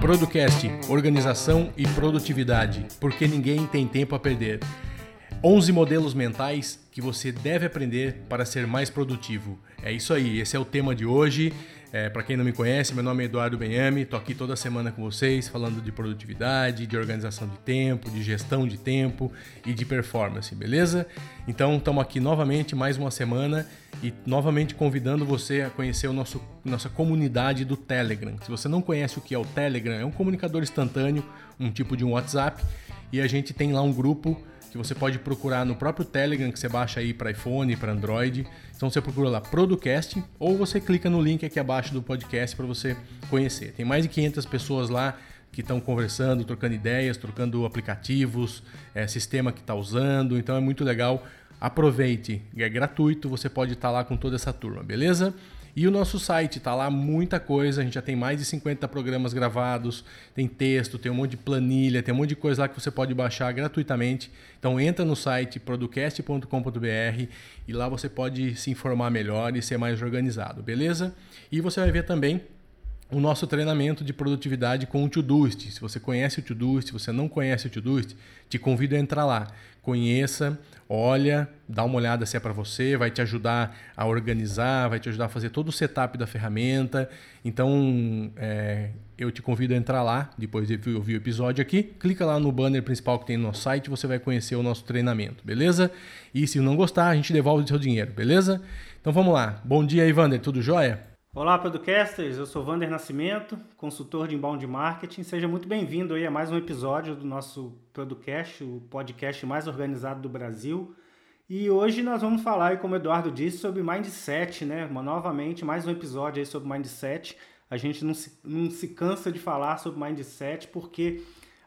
Producast, organização e produtividade, porque ninguém tem tempo a perder. 11 modelos mentais que você deve aprender para ser mais produtivo. É isso aí, esse é o tema de hoje. É, para quem não me conhece, meu nome é Eduardo Benhame, estou aqui toda semana com vocês falando de produtividade, de organização de tempo, de gestão de tempo e de performance, beleza? Então estamos aqui novamente mais uma semana e novamente convidando você a conhecer o nosso nossa comunidade do Telegram. Se você não conhece o que é o Telegram, é um comunicador instantâneo, um tipo de um WhatsApp, e a gente tem lá um grupo que você pode procurar no próprio Telegram que você baixa aí para iPhone, para Android. Então você procura lá Producast ou você clica no link aqui abaixo do podcast para você conhecer. Tem mais de 500 pessoas lá que estão conversando, trocando ideias, trocando aplicativos, é, sistema que está usando. Então é muito legal. Aproveite, é gratuito, você pode estar tá lá com toda essa turma, beleza? E o nosso site tá lá muita coisa, a gente já tem mais de 50 programas gravados, tem texto, tem um monte de planilha, tem um monte de coisa lá que você pode baixar gratuitamente. Então entra no site producast.com.br e lá você pode se informar melhor e ser mais organizado, beleza? E você vai ver também o nosso treinamento de produtividade com o Todoist. Se você conhece o Todoist, se você não conhece o Todoist, te convido a entrar lá. Conheça, olha, dá uma olhada se é para você, vai te ajudar a organizar, vai te ajudar a fazer todo o setup da ferramenta. Então, é, eu te convido a entrar lá, depois de ouvir o episódio aqui, clica lá no banner principal que tem no nosso site, você vai conhecer o nosso treinamento, beleza? E se não gostar, a gente devolve o seu dinheiro, beleza? Então vamos lá. Bom dia, Ivander, tudo jóia? Olá, podcasters. Eu sou Vander Nascimento, consultor de inbound marketing. Seja muito bem-vindo aí a mais um episódio do nosso podcast, o podcast mais organizado do Brasil. E hoje nós vamos falar, como o Eduardo disse, sobre mindset, né? Novamente, mais um episódio aí sobre mindset. A gente não se, não se cansa de falar sobre mindset porque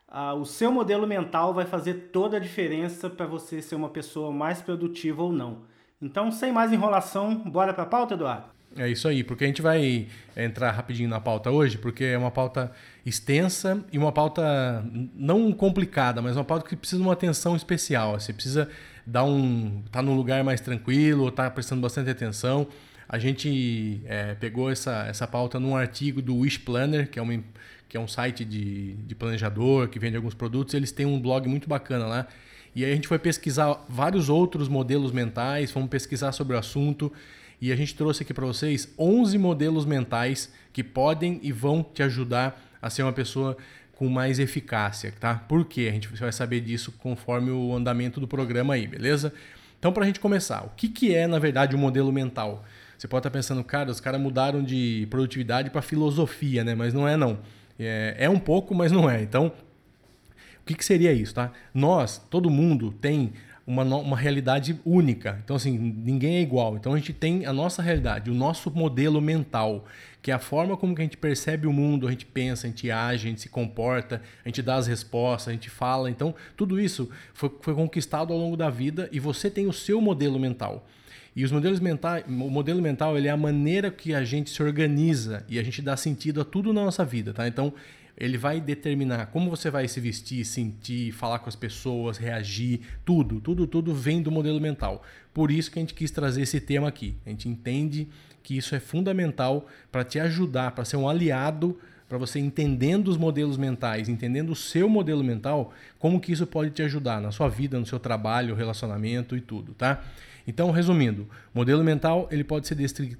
ah, o seu modelo mental vai fazer toda a diferença para você ser uma pessoa mais produtiva ou não. Então, sem mais enrolação, bora para a pauta, Eduardo? É isso aí, porque a gente vai entrar rapidinho na pauta hoje, porque é uma pauta extensa e uma pauta não complicada, mas uma pauta que precisa de uma atenção especial. Você precisa dar um. tá num lugar mais tranquilo, tá prestando bastante atenção. A gente é, pegou essa, essa pauta num artigo do Wish Planner, que é, uma, que é um site de, de planejador que vende alguns produtos. Eles têm um blog muito bacana lá. E aí a gente foi pesquisar vários outros modelos mentais, fomos pesquisar sobre o assunto. E a gente trouxe aqui para vocês 11 modelos mentais que podem e vão te ajudar a ser uma pessoa com mais eficácia, tá? Por quê? A gente vai saber disso conforme o andamento do programa aí, beleza? Então, para a gente começar, o que, que é, na verdade, o um modelo mental? Você pode estar tá pensando, cara, os caras mudaram de produtividade para filosofia, né? Mas não é, não. É, é um pouco, mas não é. Então, o que, que seria isso, tá? Nós, todo mundo tem uma, uma realidade única. Então, assim, ninguém é igual. Então, a gente tem a nossa realidade, o nosso modelo mental, que é a forma como que a gente percebe o mundo, a gente pensa, a gente age, a gente se comporta, a gente dá as respostas, a gente fala. Então, tudo isso foi, foi conquistado ao longo da vida e você tem o seu modelo mental. E os modelos mentais, o modelo mental ele é a maneira que a gente se organiza e a gente dá sentido a tudo na nossa vida, tá? Então, ele vai determinar como você vai se vestir, sentir, falar com as pessoas, reagir, tudo, tudo, tudo vem do modelo mental. Por isso que a gente quis trazer esse tema aqui. A gente entende que isso é fundamental para te ajudar, para ser um aliado, para você entendendo os modelos mentais, entendendo o seu modelo mental, como que isso pode te ajudar na sua vida, no seu trabalho, relacionamento e tudo, tá? Então, resumindo, modelo mental ele pode ser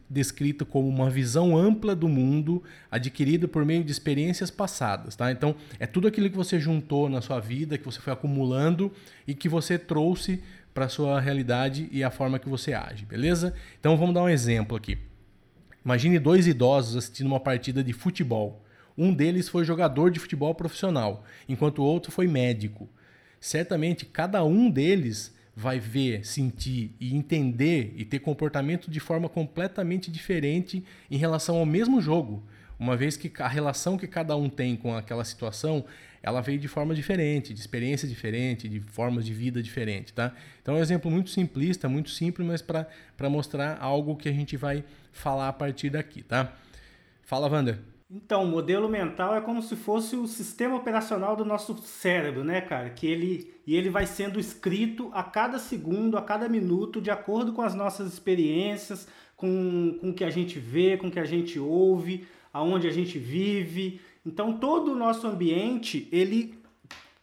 descrito como uma visão ampla do mundo adquirida por meio de experiências passadas. Tá? Então, é tudo aquilo que você juntou na sua vida, que você foi acumulando e que você trouxe para sua realidade e a forma que você age, beleza? Então, vamos dar um exemplo aqui. Imagine dois idosos assistindo uma partida de futebol. Um deles foi jogador de futebol profissional, enquanto o outro foi médico. Certamente cada um deles vai ver, sentir e entender e ter comportamento de forma completamente diferente em relação ao mesmo jogo. Uma vez que a relação que cada um tem com aquela situação ela veio de forma diferente, de experiência diferente, de formas de vida diferente, tá? Então é um exemplo muito simplista, muito simples, mas para mostrar algo que a gente vai falar a partir daqui, tá? Fala, Wander. Então, o modelo mental é como se fosse o sistema operacional do nosso cérebro, né, cara? Que ele e ele vai sendo escrito a cada segundo, a cada minuto, de acordo com as nossas experiências, com, com o que a gente vê, com o que a gente ouve, aonde a gente vive. Então, todo o nosso ambiente, ele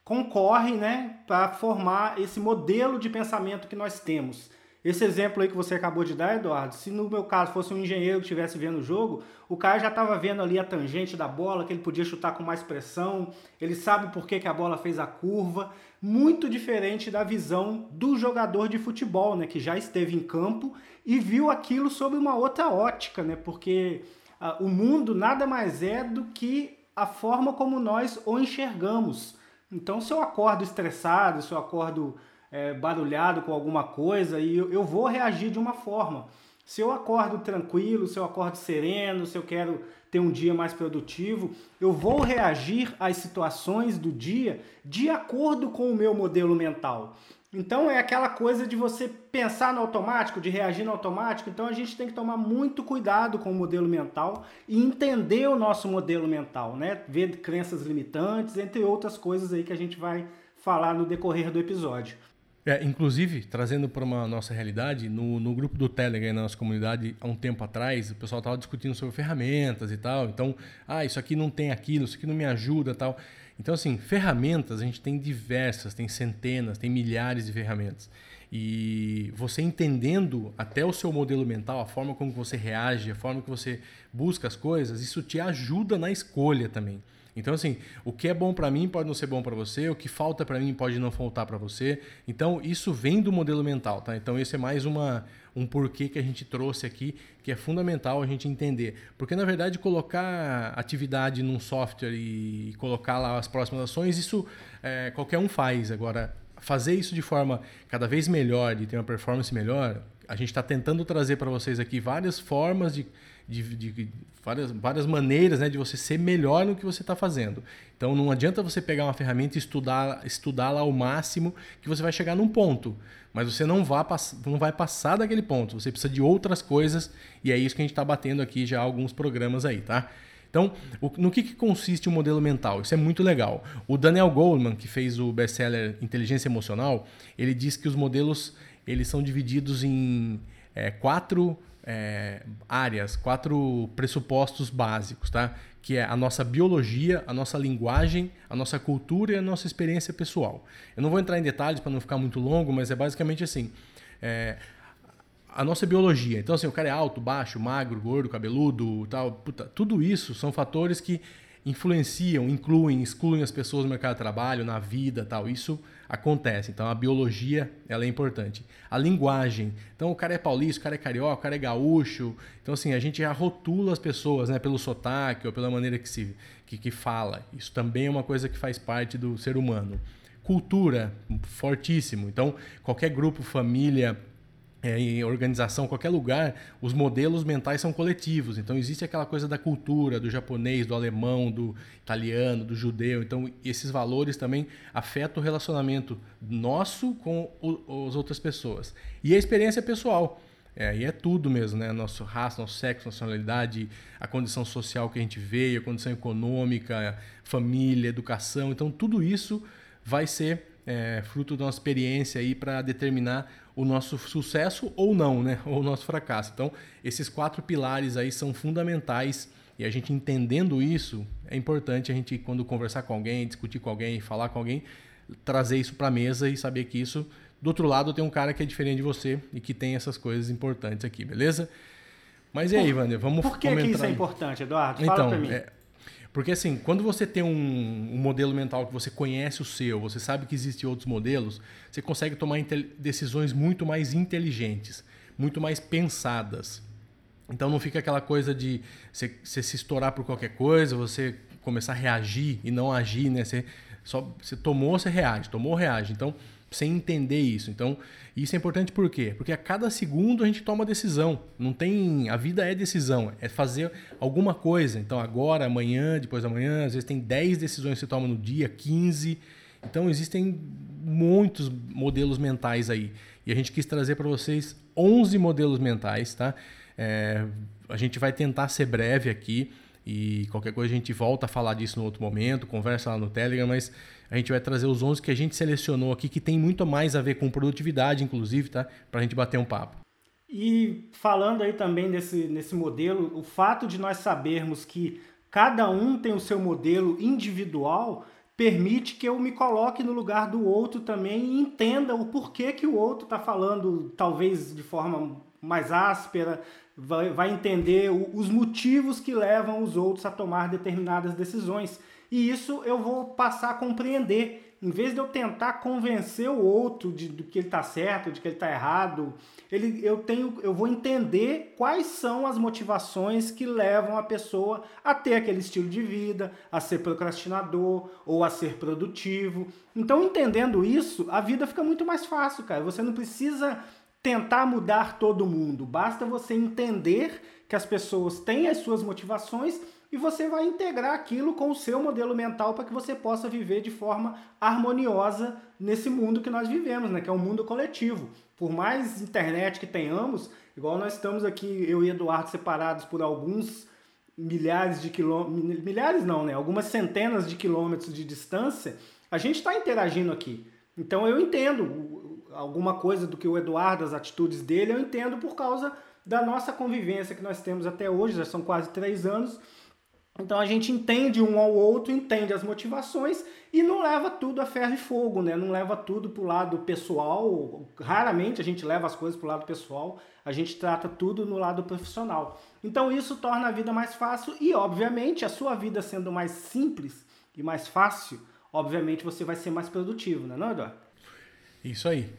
concorre, né, para formar esse modelo de pensamento que nós temos. Esse exemplo aí que você acabou de dar, Eduardo, se no meu caso fosse um engenheiro que estivesse vendo o jogo, o cara já estava vendo ali a tangente da bola, que ele podia chutar com mais pressão, ele sabe por que, que a bola fez a curva, muito diferente da visão do jogador de futebol, né, que já esteve em campo e viu aquilo sob uma outra ótica, né, porque ah, o mundo nada mais é do que a forma como nós o enxergamos. Então, se eu acordo estressado, se eu acordo é, barulhado com alguma coisa e eu, eu vou reagir de uma forma. Se eu acordo tranquilo, se eu acordo sereno, se eu quero ter um dia mais produtivo, eu vou reagir às situações do dia de acordo com o meu modelo mental. Então é aquela coisa de você pensar no automático, de reagir no automático. Então a gente tem que tomar muito cuidado com o modelo mental e entender o nosso modelo mental, né? Ver crenças limitantes, entre outras coisas aí que a gente vai falar no decorrer do episódio. É, inclusive, trazendo para uma nossa realidade, no, no grupo do Telegram, na nossa comunidade, há um tempo atrás, o pessoal estava discutindo sobre ferramentas e tal. Então, ah, isso aqui não tem aquilo, isso aqui não me ajuda tal. Então, assim, ferramentas a gente tem diversas, tem centenas, tem milhares de ferramentas. E você entendendo até o seu modelo mental, a forma como você reage, a forma que você busca as coisas, isso te ajuda na escolha também. Então, assim, o que é bom para mim pode não ser bom para você, o que falta para mim pode não faltar para você. Então, isso vem do modelo mental, tá? Então, esse é mais uma, um porquê que a gente trouxe aqui, que é fundamental a gente entender. Porque, na verdade, colocar atividade num software e colocar lá as próximas ações, isso é, qualquer um faz. Agora, fazer isso de forma cada vez melhor e ter uma performance melhor, a gente está tentando trazer para vocês aqui várias formas de de, de, várias, várias maneiras né, de você ser melhor no que você está fazendo. Então não adianta você pegar uma ferramenta e estudar, estudá-la ao máximo que você vai chegar num ponto. Mas você não vai, não vai passar daquele ponto. Você precisa de outras coisas e é isso que a gente está batendo aqui já alguns programas aí, tá? Então, no que, que, consiste o modelo mental? Isso é muito legal. O Daniel Goleman, que fez o best-seller Inteligência Emocional, ele diz que os modelos eles são divididos em é, quatro é, áreas, quatro pressupostos básicos, tá? Que é a nossa biologia, a nossa linguagem, a nossa cultura e a nossa experiência pessoal. Eu não vou entrar em detalhes para não ficar muito longo, mas é basicamente assim. É, a nossa biologia. Então, assim, o cara é alto, baixo, magro, gordo, cabeludo, tal. Puta, tudo isso são fatores que influenciam, incluem, excluem as pessoas no mercado de trabalho, na vida, tal. Isso acontece. Então a biologia ela é importante. A linguagem. Então o cara é paulista, o cara é carioca, o cara é gaúcho. Então assim, a gente já rotula as pessoas né, pelo sotaque ou pela maneira que se que, que fala. Isso também é uma coisa que faz parte do ser humano. Cultura, fortíssimo. Então qualquer grupo, família, é, em organização, qualquer lugar, os modelos mentais são coletivos. Então existe aquela coisa da cultura, do japonês, do alemão, do italiano, do judeu. Então esses valores também afetam o relacionamento nosso com o, as outras pessoas. E a experiência pessoal. É, aí é tudo mesmo, né? Nosso raça, nosso sexo, nacionalidade, a condição social que a gente veio, a condição econômica, família, educação. Então tudo isso vai ser é, fruto da nossa experiência aí para determinar o nosso sucesso ou não, né? Ou o nosso fracasso. Então, esses quatro pilares aí são fundamentais e a gente entendendo isso, é importante a gente, quando conversar com alguém, discutir com alguém, falar com alguém, trazer isso para a mesa e saber que isso, do outro lado, tem um cara que é diferente de você e que tem essas coisas importantes aqui, beleza? Mas e aí, Wander, vamos Por que, que isso é importante, Eduardo? Fala então, para mim. É, porque assim, quando você tem um, um, modelo mental que você conhece o seu, você sabe que existem outros modelos, você consegue tomar decisões muito mais inteligentes, muito mais pensadas. Então não fica aquela coisa de você, você, se estourar por qualquer coisa, você começar a reagir e não agir, né? Você, só, você tomou, você reage, tomou, reage. Então sem entender isso. Então, isso é importante por quê? Porque a cada segundo a gente toma decisão. Não tem, a vida é decisão, é fazer alguma coisa. Então, agora, amanhã, depois da manhã, às vezes tem 10 decisões que você toma no dia, 15. Então, existem muitos modelos mentais aí. E a gente quis trazer para vocês 11 modelos mentais, tá? É, a gente vai tentar ser breve aqui. E qualquer coisa a gente volta a falar disso no outro momento, conversa lá no Telegram, mas a gente vai trazer os 11 que a gente selecionou aqui, que tem muito mais a ver com produtividade, inclusive, tá? Para a gente bater um papo. E falando aí também desse, nesse modelo, o fato de nós sabermos que cada um tem o seu modelo individual permite que eu me coloque no lugar do outro também e entenda o porquê que o outro está falando, talvez de forma mais áspera, vai, vai entender os motivos que levam os outros a tomar determinadas decisões. E isso eu vou passar a compreender. Em vez de eu tentar convencer o outro de, de que ele está certo, de que ele está errado, ele, eu, tenho, eu vou entender quais são as motivações que levam a pessoa a ter aquele estilo de vida, a ser procrastinador ou a ser produtivo. Então, entendendo isso, a vida fica muito mais fácil, cara. Você não precisa tentar mudar todo mundo. Basta você entender que as pessoas têm as suas motivações e você vai integrar aquilo com o seu modelo mental para que você possa viver de forma harmoniosa nesse mundo que nós vivemos, né? que é um mundo coletivo. Por mais internet que tenhamos, igual nós estamos aqui, eu e Eduardo separados por alguns milhares de quilômetros, milhares não, né? Algumas centenas de quilômetros de distância, a gente está interagindo aqui. Então eu entendo alguma coisa do que o Eduardo, as atitudes dele, eu entendo por causa da nossa convivência que nós temos até hoje, já são quase três anos. Então a gente entende um ao outro, entende as motivações e não leva tudo a ferro e fogo, né? Não leva tudo para o lado pessoal. Raramente a gente leva as coisas para o lado pessoal, a gente trata tudo no lado profissional. Então isso torna a vida mais fácil e, obviamente, a sua vida sendo mais simples e mais fácil, obviamente você vai ser mais produtivo, né, não, Eduardo? Isso aí.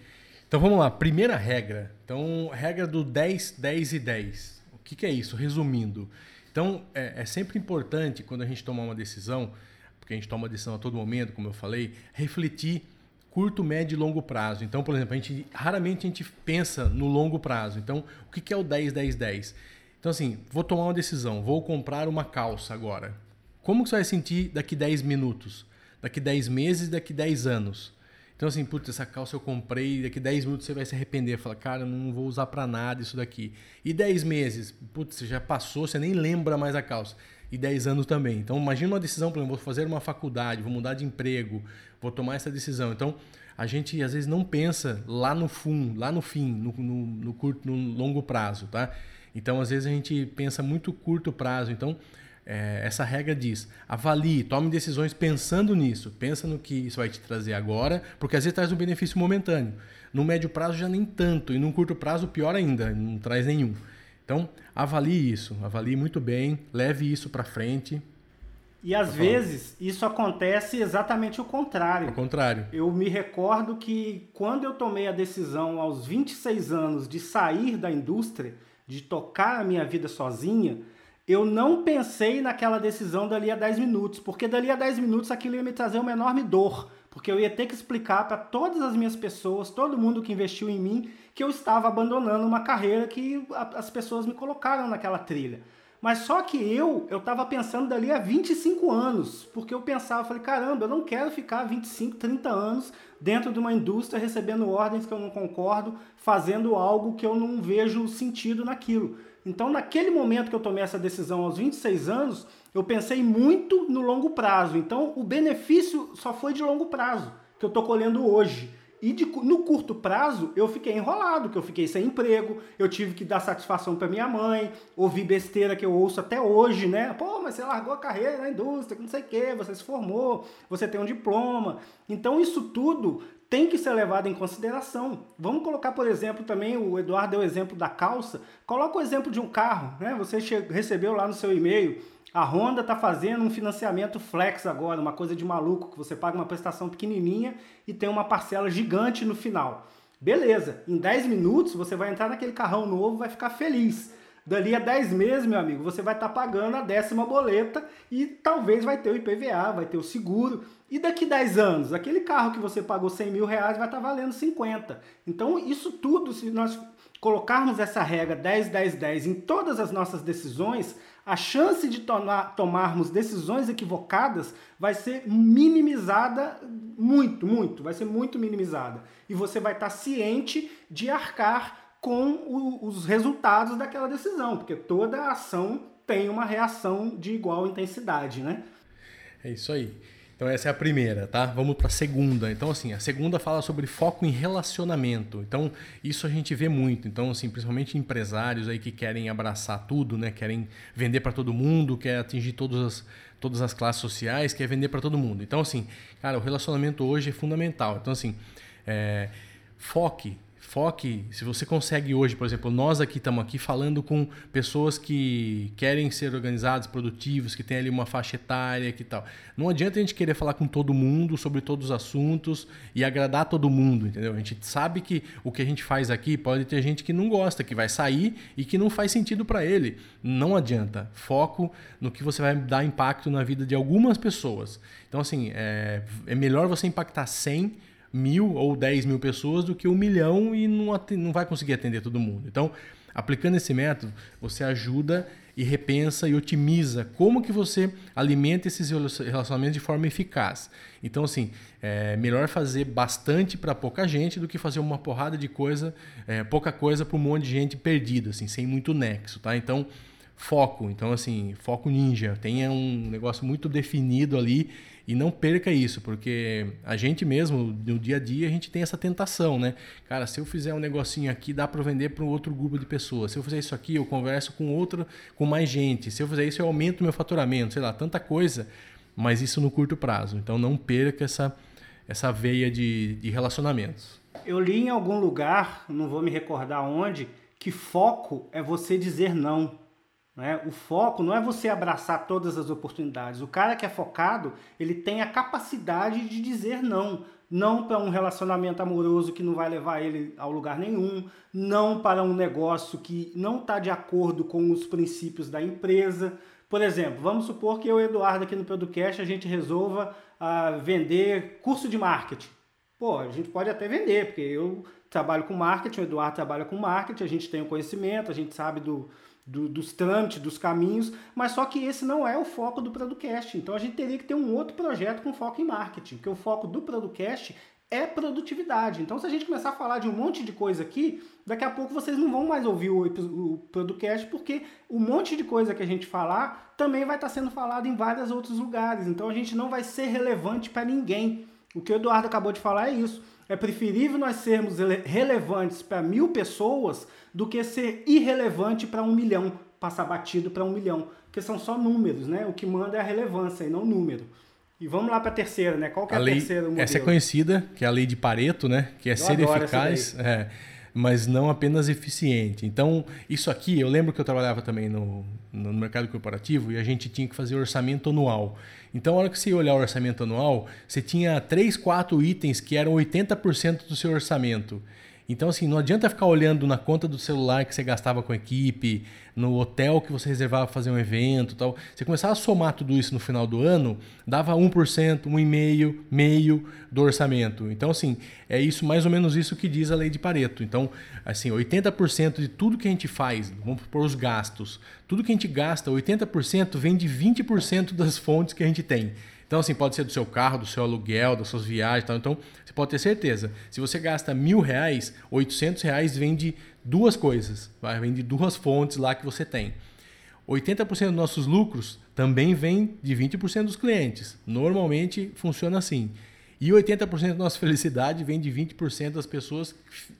Então vamos lá, primeira regra. Então, regra do 10, 10 e 10. O que, que é isso? Resumindo. Então, é, é, sempre importante quando a gente tomar uma decisão, porque a gente toma decisão a todo momento, como eu falei, refletir curto, médio e longo prazo. Então, por exemplo, a gente raramente a gente pensa no longo prazo. Então, o que, que é o 10, 10, 10? Então, assim, vou tomar uma decisão, vou comprar uma calça agora. Como que você vai sentir daqui 10 minutos? Daqui 10 meses, daqui 10 anos? Então, assim, putz, essa calça eu comprei, daqui 10 minutos você vai se arrepender. Fala, cara, não vou usar para nada isso daqui. E 10 meses, putz, você já passou, você nem lembra mais a calça. E 10 anos também. Então, imagina uma decisão, por exemplo, vou fazer uma faculdade, vou mudar de emprego, vou tomar essa decisão. Então, a gente às vezes não pensa lá no fundo, lá no fim, no, no, no curto, no longo prazo, tá? Então, às vezes a gente pensa muito curto prazo. Então, é, essa regra diz: avalie, tome decisões pensando nisso. Pensa no que isso vai te trazer agora, porque às vezes traz um benefício momentâneo. No médio prazo já nem tanto, e no curto prazo pior ainda, não traz nenhum. Então, avalie isso, avalie muito bem, leve isso para frente. E às tá vezes isso acontece exatamente o contrário. O contrário. Eu me recordo que quando eu tomei a decisão aos 26 anos de sair da indústria, de tocar a minha vida sozinha, eu não pensei naquela decisão dali a 10 minutos, porque dali a 10 minutos aquilo ia me trazer uma enorme dor, porque eu ia ter que explicar para todas as minhas pessoas, todo mundo que investiu em mim, que eu estava abandonando uma carreira que as pessoas me colocaram naquela trilha. Mas só que eu, eu estava pensando dali há 25 anos, porque eu pensava, falei, caramba, eu não quero ficar 25, 30 anos dentro de uma indústria recebendo ordens que eu não concordo, fazendo algo que eu não vejo sentido naquilo. Então, naquele momento que eu tomei essa decisão aos 26 anos, eu pensei muito no longo prazo. Então, o benefício só foi de longo prazo, que eu estou colhendo hoje. E de, no curto prazo, eu fiquei enrolado, que eu fiquei sem emprego, eu tive que dar satisfação para minha mãe, ouvi besteira que eu ouço até hoje, né? Pô, mas você largou a carreira na indústria, não sei o quê, você se formou, você tem um diploma. Então, isso tudo tem que ser levado em consideração. Vamos colocar, por exemplo, também, o Eduardo deu o exemplo da calça. Coloca o exemplo de um carro, né? Você recebeu lá no seu e-mail, a Honda está fazendo um financiamento flex agora, uma coisa de maluco, que você paga uma prestação pequenininha e tem uma parcela gigante no final. Beleza, em 10 minutos você vai entrar naquele carrão novo, vai ficar feliz. Dali a 10 meses, meu amigo, você vai estar tá pagando a décima boleta e talvez vai ter o IPVA, vai ter o seguro. E daqui 10 anos, aquele carro que você pagou 100 mil reais vai estar tá valendo 50. Então, isso tudo, se nós colocarmos essa regra 10, 10, 10 em todas as nossas decisões, a chance de tomar, tomarmos decisões equivocadas vai ser minimizada muito, muito, vai ser muito minimizada. E você vai estar ciente de arcar com o, os resultados daquela decisão, porque toda ação tem uma reação de igual intensidade, né? É isso aí. Então essa é a primeira, tá? Vamos para a segunda. Então assim, a segunda fala sobre foco em relacionamento. Então isso a gente vê muito. Então assim, principalmente empresários aí que querem abraçar tudo, né? Querem vender para todo mundo, quer atingir todas as todas as classes sociais, quer vender para todo mundo. Então assim, cara, o relacionamento hoje é fundamental. Então assim, é, foque Foque, se você consegue hoje, por exemplo, nós aqui estamos aqui falando com pessoas que querem ser organizados, produtivos, que têm ali uma faixa etária, que tal. Não adianta a gente querer falar com todo mundo sobre todos os assuntos e agradar todo mundo, entendeu? A gente sabe que o que a gente faz aqui pode ter gente que não gosta, que vai sair e que não faz sentido para ele. Não adianta. Foco no que você vai dar impacto na vida de algumas pessoas. Então, assim, é, é melhor você impactar 100 mil ou 10 mil pessoas do que um milhão e não, não vai conseguir atender todo mundo. Então, aplicando esse método, você ajuda e repensa e otimiza como que você alimenta esses relacionamentos de forma eficaz. Então, assim, é melhor fazer bastante para pouca gente do que fazer uma porrada de coisa, é, pouca coisa para um monte de gente perdida, assim, sem muito nexo, tá? Então, foco. Então, assim, foco ninja. Tenha um negócio muito definido ali e não perca isso, porque a gente mesmo, no dia a dia, a gente tem essa tentação, né? Cara, se eu fizer um negocinho aqui, dá para vender para um outro grupo de pessoas. Se eu fizer isso aqui, eu converso com outro, com mais gente. Se eu fizer isso, eu aumento meu faturamento, sei lá, tanta coisa, mas isso no curto prazo. Então não perca essa, essa veia de, de relacionamentos. Eu li em algum lugar, não vou me recordar onde, que foco é você dizer não. Né? O foco não é você abraçar todas as oportunidades. O cara que é focado, ele tem a capacidade de dizer não. Não para um relacionamento amoroso que não vai levar ele ao lugar nenhum, não para um negócio que não está de acordo com os princípios da empresa. Por exemplo, vamos supor que eu e Eduardo aqui no podcast a gente resolva uh, vender curso de marketing. Pô, a gente pode até vender, porque eu trabalho com marketing, o Eduardo trabalha com marketing, a gente tem o conhecimento, a gente sabe do, do, dos trâmites, dos caminhos, mas só que esse não é o foco do Producast. Então a gente teria que ter um outro projeto com foco em marketing, porque o foco do Producast é produtividade. Então se a gente começar a falar de um monte de coisa aqui, daqui a pouco vocês não vão mais ouvir o, o Producast, porque o monte de coisa que a gente falar também vai estar sendo falado em vários outros lugares. Então a gente não vai ser relevante para ninguém. O que o Eduardo acabou de falar é isso. É preferível nós sermos relevantes para mil pessoas do que ser irrelevante para um milhão, passar batido para um milhão, porque são só números, né? O que manda é a relevância e não o número. E vamos lá para a terceira, né? Qual que é a, a lei, terceira modelo? Essa é conhecida, que é a lei de Pareto, né? Que é Eu ser eficaz. É, mas não apenas eficiente. Então, isso aqui, eu lembro que eu trabalhava também no, no mercado corporativo e a gente tinha que fazer orçamento anual. Então, a hora que você ia olhar o orçamento anual, você tinha três, quatro itens que eram 80% do seu orçamento. Então, assim, não adianta ficar olhando na conta do celular que você gastava com a equipe, no hotel que você reservava para fazer um evento tal. Você começava a somar tudo isso no final do ano, dava 1%, 1,5%, meio do orçamento. Então, assim, é isso mais ou menos isso que diz a lei de Pareto. Então, assim, 80% de tudo que a gente faz, vamos por os gastos, tudo que a gente gasta, 80% vem de 20% das fontes que a gente tem. Então, assim, pode ser do seu carro, do seu aluguel, das suas viagens tal. Então, você pode ter certeza. Se você gasta mil reais, 800 reais vem de duas coisas. Vai? Vem de duas fontes lá que você tem. 80% dos nossos lucros também vem de 20% dos clientes. Normalmente funciona assim. E 80% da nossa felicidade vem de 20% das pessoas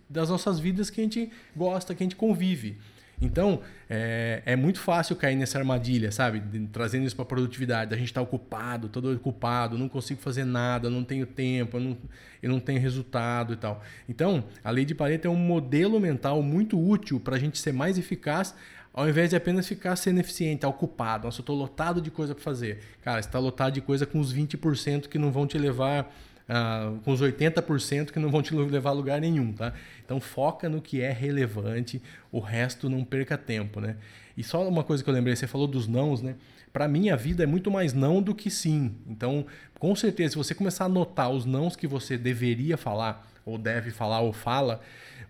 das nossas vidas que a gente gosta, que a gente convive. Então, é, é, muito fácil cair nessa armadilha, sabe? De, trazendo isso para produtividade. A gente está ocupado, todo ocupado, não consigo fazer nada, não tenho tempo, eu não, eu não tenho resultado e tal. Então, a lei de Pareto é um modelo mental muito útil para a gente ser mais eficaz, ao invés de apenas ficar sendo eficiente, ocupado. Nossa, eu estou lotado de coisa para fazer. Cara, você está lotado de coisa com os 20% que não vão te levar uh, com os 80% que não vão te levar a lugar nenhum, tá? Então foca no que é relevante, o resto não perca tempo, né? E só uma coisa que eu lembrei, você falou dos nãos, né? Para mim a vida é muito mais não do que sim. Então, com certeza, se você começar a notar os nãos que você deveria falar, ou deve falar, ou fala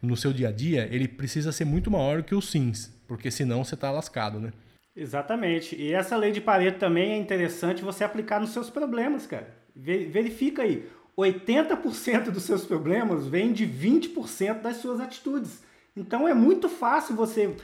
no seu dia a dia, ele precisa ser muito maior que os sims, porque senão você está lascado, né? Exatamente. E essa lei de Pareto também é interessante você aplicar nos seus problemas, cara. Verifica aí. 80% dos seus problemas vem de 20% das suas atitudes. Então é muito fácil você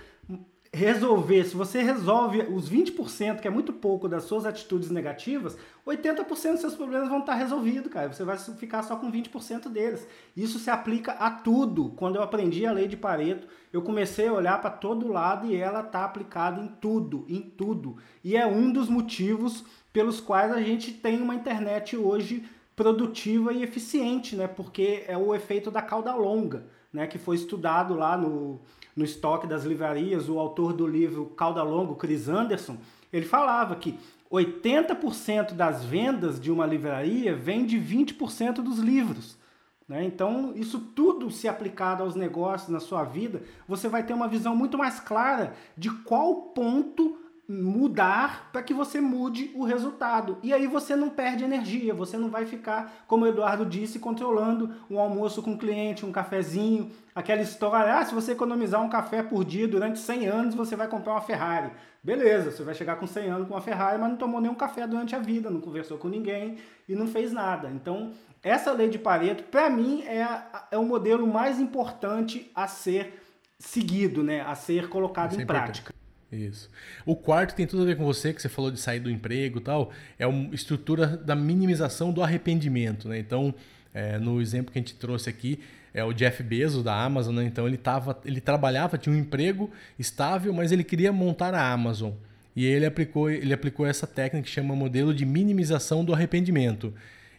resolver, se você resolve os 20%, que é muito pouco das suas atitudes negativas, 80% dos seus problemas vão estar resolvidos, cara. Você vai ficar só com 20% deles. Isso se aplica a tudo. Quando eu aprendi a lei de Pareto, eu comecei a olhar para todo lado e ela está aplicada em tudo, em tudo. E é um dos motivos pelos quais a gente tem uma internet hoje produtiva e eficiente, né? Porque é o efeito da cauda longa, né? Que foi estudado lá no, no estoque das livrarias. O autor do livro Cauda Longa, Chris Anderson, ele falava que 80% das vendas de uma livraria vem de 20% dos livros. Né? Então, isso tudo se aplicado aos negócios na sua vida, você vai ter uma visão muito mais clara de qual ponto mudar para que você mude o resultado. E aí você não perde energia, você não vai ficar, como o Eduardo disse, controlando um almoço com o cliente, um cafezinho, aquela história, ah, se você economizar um café por dia durante 100 anos, você vai comprar uma Ferrari. Beleza, você vai chegar com 100 anos com uma Ferrari, mas não tomou nenhum café durante a vida, não conversou com ninguém e não fez nada. Então, essa lei de Pareto, para mim, é, é o modelo mais importante a ser seguido, né? a ser colocado Isso em é prática. Isso. O quarto tem tudo a ver com você, que você falou de sair do emprego e tal. É uma estrutura da minimização do arrependimento. Né? Então, é, no exemplo que a gente trouxe aqui, é o Jeff Bezos da Amazon. Né? Então, ele, tava, ele trabalhava, tinha um emprego estável, mas ele queria montar a Amazon. E ele aplicou, ele aplicou essa técnica que chama modelo de minimização do arrependimento.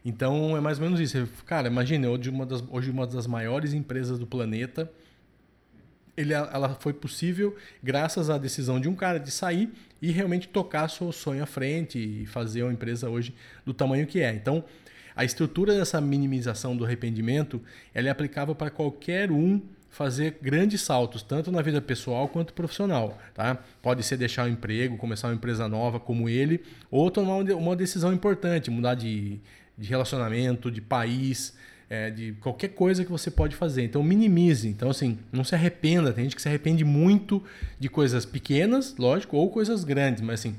Então, é mais ou menos isso. Cara, imagine, hoje uma das, hoje uma das maiores empresas do planeta ele, ela foi possível graças à decisão de um cara de sair e realmente tocar seu sonho à frente e fazer uma empresa hoje do tamanho que é. Então, a estrutura dessa minimização do arrependimento, ela é aplicável para qualquer um fazer grandes saltos, tanto na vida pessoal quanto profissional. Tá? Pode ser deixar o emprego, começar uma empresa nova como ele, ou tomar uma decisão importante, mudar de, de relacionamento, de país, é, de qualquer coisa que você pode fazer. Então minimize. Então, assim, não se arrependa. Tem gente que se arrepende muito de coisas pequenas, lógico, ou coisas grandes, mas assim,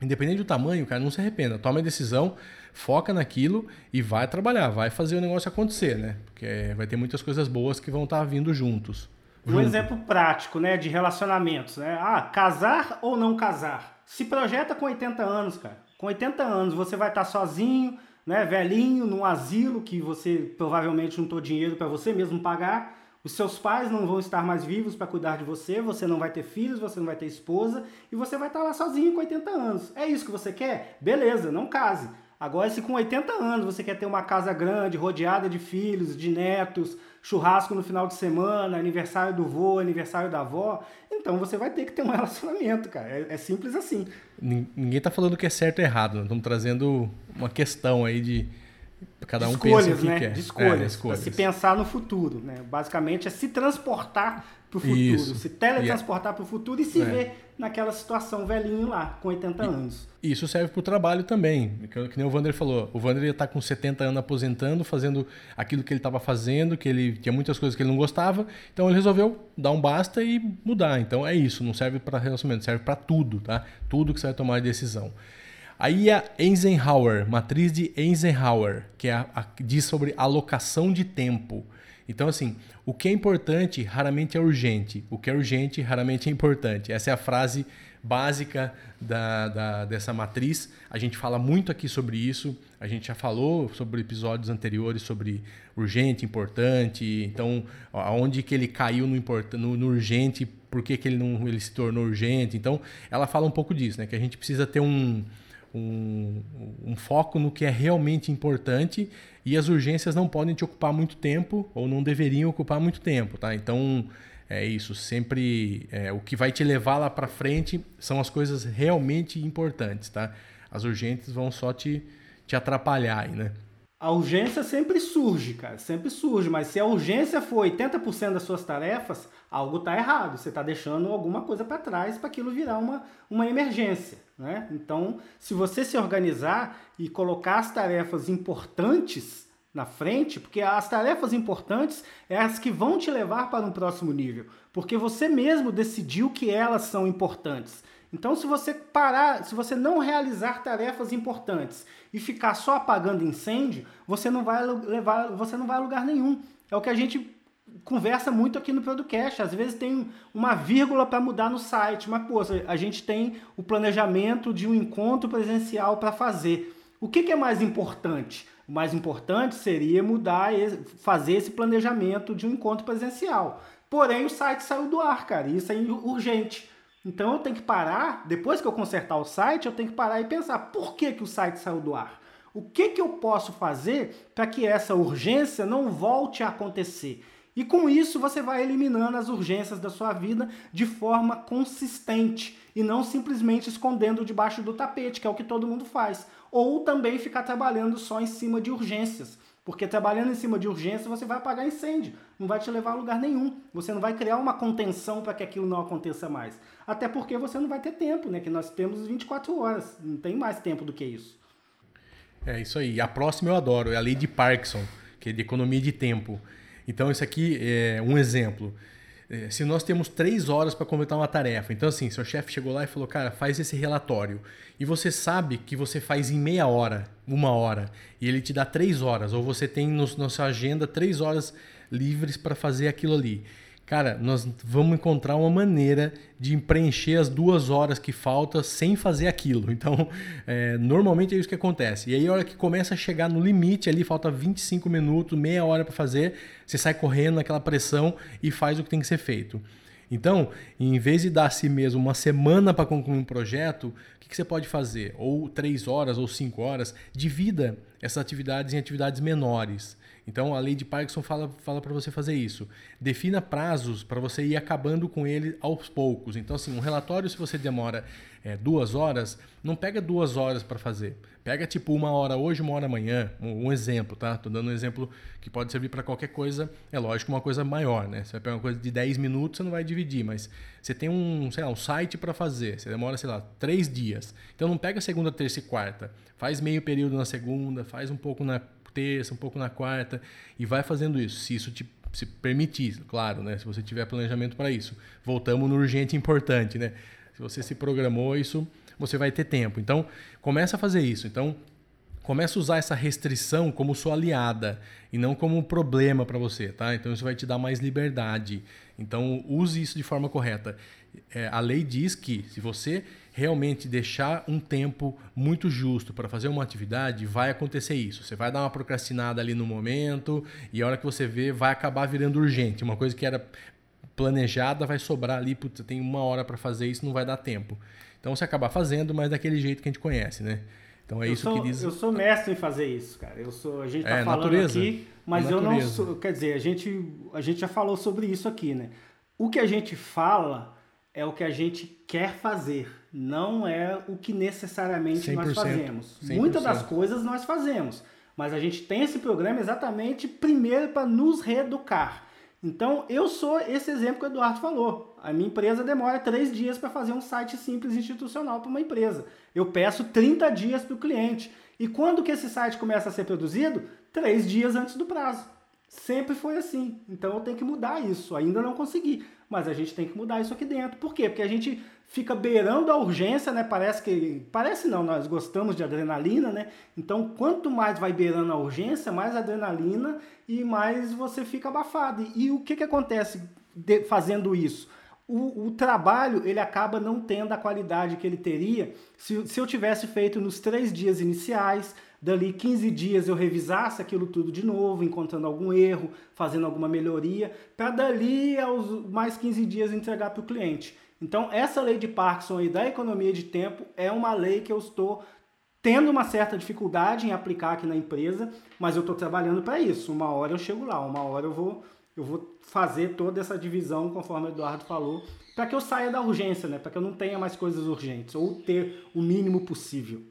independente do tamanho, cara, não se arrependa. Toma a decisão, foca naquilo e vai trabalhar, vai fazer o negócio acontecer, né? Porque vai ter muitas coisas boas que vão estar vindo juntos. Um junto. exemplo prático, né, de relacionamentos, né? Ah, casar ou não casar? Se projeta com 80 anos, cara. Com 80 anos você vai estar sozinho, né, velhinho, num asilo que você provavelmente tem dinheiro para você mesmo pagar. Os seus pais não vão estar mais vivos para cuidar de você, você não vai ter filhos, você não vai ter esposa e você vai estar lá sozinho com 80 anos. É isso que você quer? Beleza, não case. Agora, se com 80 anos você quer ter uma casa grande, rodeada de filhos, de netos, churrasco no final de semana, aniversário do vô, aniversário da avó, então você vai ter que ter um relacionamento, cara. É, é simples assim. Ninguém tá falando que é certo ou errado, nós estamos trazendo uma questão aí de cada um escolhas, pensa o que né? quer. De escolhas, é, escolhas. se pensar no futuro, né? Basicamente é se transportar para o futuro, Isso. se teletransportar para o futuro e se é. ver naquela situação velhinho lá, com 80 e, anos. Isso serve para o trabalho também, que, que, nem o Vander falou. O Vander ia estar tá com 70 anos aposentando, fazendo aquilo que ele estava fazendo, que ele tinha muitas coisas que ele não gostava, então ele resolveu dar um basta e mudar. Então é isso, não serve para relacionamento, serve para tudo, tá? Tudo que você vai tomar decisão. Aí a Eisenhower, matriz de Eisenhower, que é a, a, diz sobre alocação de tempo. Então, assim, o que é importante raramente é urgente. O que é urgente raramente é importante. Essa é a frase básica da, da, dessa matriz. A gente fala muito aqui sobre isso. A gente já falou sobre episódios anteriores sobre urgente, importante. Então, aonde que ele caiu no, no, no urgente, por que, que ele, não, ele se tornou urgente. Então, ela fala um pouco disso, né? que a gente precisa ter um, um, um foco no que é realmente importante e as urgências não podem te ocupar muito tempo ou não deveriam ocupar muito tempo, tá? Então é isso. Sempre é, o que vai te levar lá para frente são as coisas realmente importantes, tá? As urgentes vão só te, te atrapalhar aí, né? A urgência sempre surge, cara, sempre surge, mas se a urgência for 80% das suas tarefas, algo está errado. Você está deixando alguma coisa para trás para aquilo virar uma, uma emergência. Né? Então, se você se organizar e colocar as tarefas importantes na frente, porque as tarefas importantes é as que vão te levar para um próximo nível, porque você mesmo decidiu que elas são importantes. Então, se você parar, se você não realizar tarefas importantes e ficar só apagando incêndio, você não vai levar, você não vai a lugar nenhum. É o que a gente conversa muito aqui no podcast. Às vezes tem uma vírgula para mudar no site, mas pô, a gente tem o planejamento de um encontro presencial para fazer. O que, que é mais importante? O mais importante seria mudar, fazer esse planejamento de um encontro presencial. Porém, o site saiu do ar, cara. Isso é urgente. Então eu tenho que parar, depois que eu consertar o site, eu tenho que parar e pensar por que, que o site saiu do ar. O que, que eu posso fazer para que essa urgência não volte a acontecer? E com isso você vai eliminando as urgências da sua vida de forma consistente e não simplesmente escondendo debaixo do tapete, que é o que todo mundo faz. Ou também ficar trabalhando só em cima de urgências. Porque trabalhando em cima de urgência você vai apagar incêndio, não vai te levar a lugar nenhum. Você não vai criar uma contenção para que aquilo não aconteça mais. Até porque você não vai ter tempo, né? Que nós temos 24 horas, não tem mais tempo do que isso. É isso aí. A próxima eu adoro, é a lei de Parkinson, que é de economia de tempo. Então, isso aqui é um exemplo. É, se nós temos três horas para completar uma tarefa, então assim, seu chefe chegou lá e falou, cara, faz esse relatório. E você sabe que você faz em meia hora, uma hora, e ele te dá três horas, ou você tem no, na sua agenda três horas livres para fazer aquilo ali. Cara, nós vamos encontrar uma maneira de preencher as duas horas que faltam sem fazer aquilo. Então, é, normalmente é isso que acontece. E aí, a hora que começa a chegar no limite ali, falta 25 minutos, meia hora para fazer, você sai correndo naquela pressão e faz o que tem que ser feito. Então, em vez de dar a si mesmo uma semana para concluir um projeto, o que, que, você pode fazer? Ou três horas ou cinco horas, divida essas atividades em atividades menores. Então a lei de Parkinson fala, fala para você fazer isso. Defina prazos para você ir acabando com ele aos poucos. Então, assim, um relatório, se você demora é, duas horas, não pega duas horas para fazer. Pega tipo uma hora hoje, uma hora amanhã. Um, um exemplo, tá? Tô dando um exemplo que pode servir para qualquer coisa. É lógico, uma coisa maior, né? Você vai pegar uma coisa de 10 minutos, você não vai dividir, mas você tem um, sei lá, um site para fazer. Você demora, sei lá, três dias. Então não pega segunda, terça e quarta. Faz meio período na segunda, faz um pouco na terça, um pouco na quarta, e vai fazendo isso, se isso te se permitir, claro, né? Se você tiver planejamento para isso. Voltamos no urgente importante, né? Se você se programou isso, você vai ter tempo. Então, começa a fazer isso. Então, começa a usar essa restrição como sua aliada e não como um problema para você, tá? Então, isso vai te dar mais liberdade. Então, use isso de forma correta. É, a lei diz que se você realmente deixar um tempo muito justo para fazer uma atividade, vai acontecer isso. Você vai dar uma procrastinada ali no momento e a hora que você vê vai acabar virando urgente. Uma coisa que era planejada vai sobrar ali, putz, tem uma hora para fazer isso, não vai dar tempo. Então você acaba fazendo, mas daquele jeito que a gente conhece, né? Então é eu isso sou, que diz. Eu sou mestre em fazer isso, cara. Eu sou, a gente tá é, falando natureza. aqui, mas eu não sou, quer dizer, a gente a gente já falou sobre isso aqui, né? O que a gente fala é o que a gente quer fazer, não é o que necessariamente nós fazemos. 100%. Muitas das coisas nós fazemos, mas a gente tem esse programa exatamente primeiro para nos reeducar. Então, eu sou esse exemplo que o Eduardo falou. A minha empresa demora três dias para fazer um site simples institucional para uma empresa. Eu peço 30 dias para o cliente. E quando que esse site começa a ser produzido? Três dias antes do prazo. Sempre foi assim. Então eu tenho que mudar isso. Ainda não consegui mas a gente tem que mudar isso aqui dentro. Por quê? Porque a gente fica beirando a urgência, né? Parece que. Parece não, nós gostamos de adrenalina, né? Então, quanto mais vai beirando a urgência, mais adrenalina e mais você fica abafado. E, e o que, que acontece de, fazendo isso? O, o, trabalho ele acaba não tendo a qualidade que ele teria se, se eu tivesse feito nos três dias iniciais, dali 15 dias eu revisasse aquilo tudo de novo, encontrando algum erro, fazendo alguma melhoria, para dali aos mais 15 dias entregar para o cliente. Então, essa lei de Parkinson e da economia de tempo é uma lei que eu estou tendo uma certa dificuldade em aplicar aqui na empresa, mas eu estou trabalhando para isso. Uma hora eu chego lá, uma hora eu vou, eu vou fazer toda essa divisão, conforme o Eduardo falou, para que eu saia da urgência, né? para que eu não tenha mais coisas urgentes, ou ter o mínimo possível.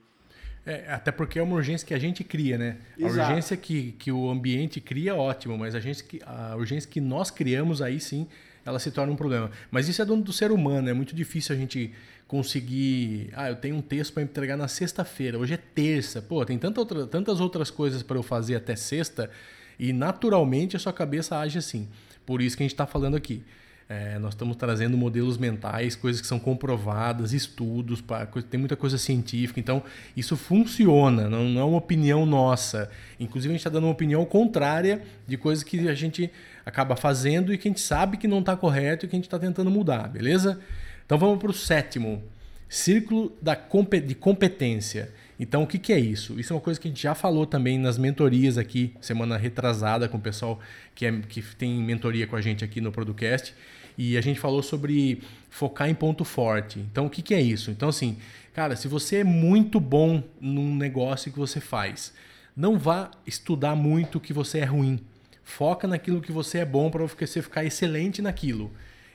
É, até porque é uma urgência que a gente cria, né? Exato. A urgência que, que o ambiente cria, ótimo, mas a, gente, a urgência que nós criamos, aí sim, ela se torna um problema. Mas isso é do, do ser humano, é muito difícil a gente conseguir. Ah, eu tenho um texto para entregar na sexta-feira, hoje é terça, pô, tem tanta outra, tantas outras coisas para eu fazer até sexta, e naturalmente a sua cabeça age assim. Por isso que a gente está falando aqui. É, nós estamos trazendo modelos mentais, coisas que são comprovadas, estudos, pra, tem muita coisa científica. Então, isso funciona, não, não é uma opinião nossa. Inclusive, a gente está dando uma opinião contrária de coisas que a gente acaba fazendo e que a gente sabe que não está correto e que a gente está tentando mudar, beleza? Então, vamos para o sétimo: círculo da, de competência. Então, o que, que é isso? Isso é uma coisa que a gente já falou também nas mentorias aqui, semana retrasada, com o pessoal que, é, que tem mentoria com a gente aqui no Producast. E a gente falou sobre focar em ponto forte. Então, o que, que é isso? Então, assim, cara, se você é muito bom num negócio que você faz, não vá estudar muito que você é ruim. Foca naquilo que você é bom para você ficar excelente naquilo.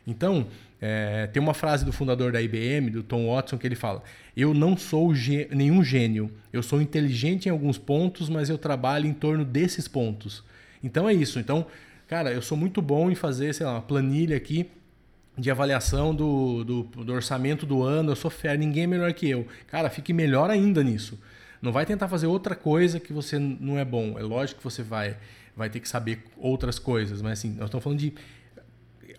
Então, é, tem uma frase do fundador da IBM, do Tom Watson, que ele fala: Eu não sou nenhum gênio. Eu sou inteligente em alguns pontos, mas eu trabalho em torno desses pontos. Então é isso. Então, Cara, eu sou muito bom em fazer, sei lá, uma planilha aqui de avaliação do, do, do orçamento do ano, eu sou fera, ninguém é melhor que eu. Cara, fique melhor ainda nisso. Não vai tentar fazer outra coisa que você não é bom. É lógico que você vai, vai ter que saber outras coisas, mas assim, nós estamos falando de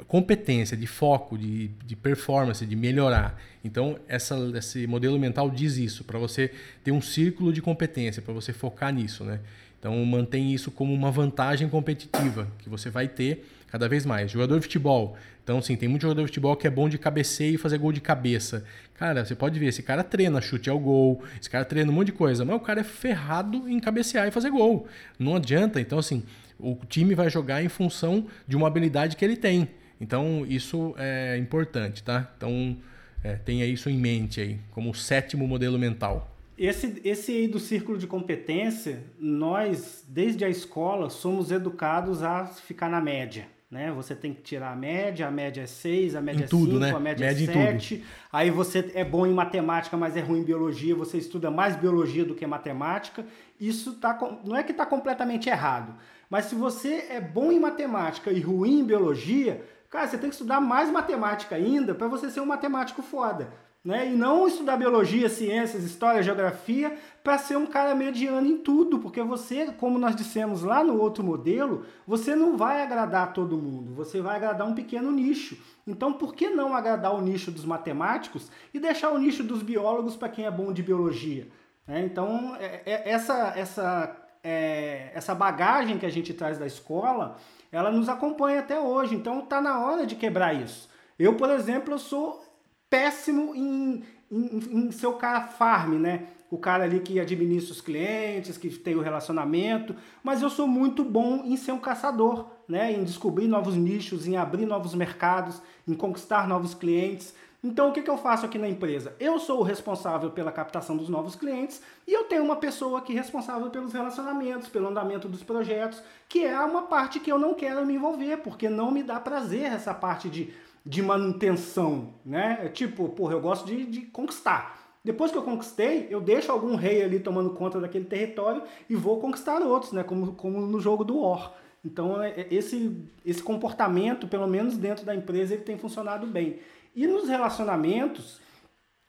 competência, de foco, de, de performance, de melhorar. Então, essa, esse modelo mental diz isso, para você ter um círculo de competência, para você focar nisso, né? Então mantém isso como uma vantagem competitiva que você vai ter cada vez mais. Jogador de futebol. Então, sim, tem muito jogador de futebol que é bom de cabeceio e fazer gol de cabeça. Cara, você pode ver, esse cara treina chute ao gol, esse cara treina um monte de coisa, mas o cara é ferrado em cabecear e fazer gol. Não adianta. Então, assim, o time vai jogar em função de uma habilidade que ele tem. Então, isso é importante, tá? Então, é, tenha isso em mente aí, como o sétimo modelo mental. Esse, esse aí do círculo de competência, nós, desde a escola, somos educados a ficar na média. Né? Você tem que tirar a média, a média é 6, a média em é 5, né? a média, média é 7. Aí você é bom em matemática, mas é ruim em biologia, você estuda mais biologia do que matemática. Isso tá, não é que está completamente errado, mas se você é bom em matemática e ruim em biologia, cara, você tem que estudar mais matemática ainda para você ser um matemático foda né? E não estudar biologia, ciências, história, geografia para ser um cara mediano em tudo, porque você, como nós dissemos lá no outro modelo, você não vai agradar todo mundo, você vai agradar um pequeno nicho. Então, por que não agradar o nicho dos matemáticos e deixar o nicho dos biólogos para quem é bom de biologia? É, então, é, é, essa, essa, é, essa bagagem que a gente traz da escola, ela nos acompanha até hoje. Então, está na hora de quebrar isso. Eu, por exemplo, eu sou péssimo em, em, em ser o cara farm, né? O cara ali que administra os clientes, que tem o relacionamento, mas eu sou muito bom em ser um caçador, né? Em descobrir novos nichos, em abrir novos mercados, em conquistar novos clientes. Então, o que, que eu faço aqui na empresa? Eu sou o responsável pela captação dos novos clientes e eu tenho uma pessoa aqui responsável pelos relacionamentos, pelo andamento dos projetos, que é uma parte que eu não quero me envolver, porque não me dá prazer essa parte de de manutenção, né? É tipo, porra, eu gosto de, de conquistar. Depois que eu conquistei, eu deixo algum rei ali tomando conta daquele território e vou conquistar outros, né? Como, como no jogo do War. Então, é, é, esse, esse comportamento, pelo menos dentro da empresa, ele tem funcionado bem. E nos relacionamentos,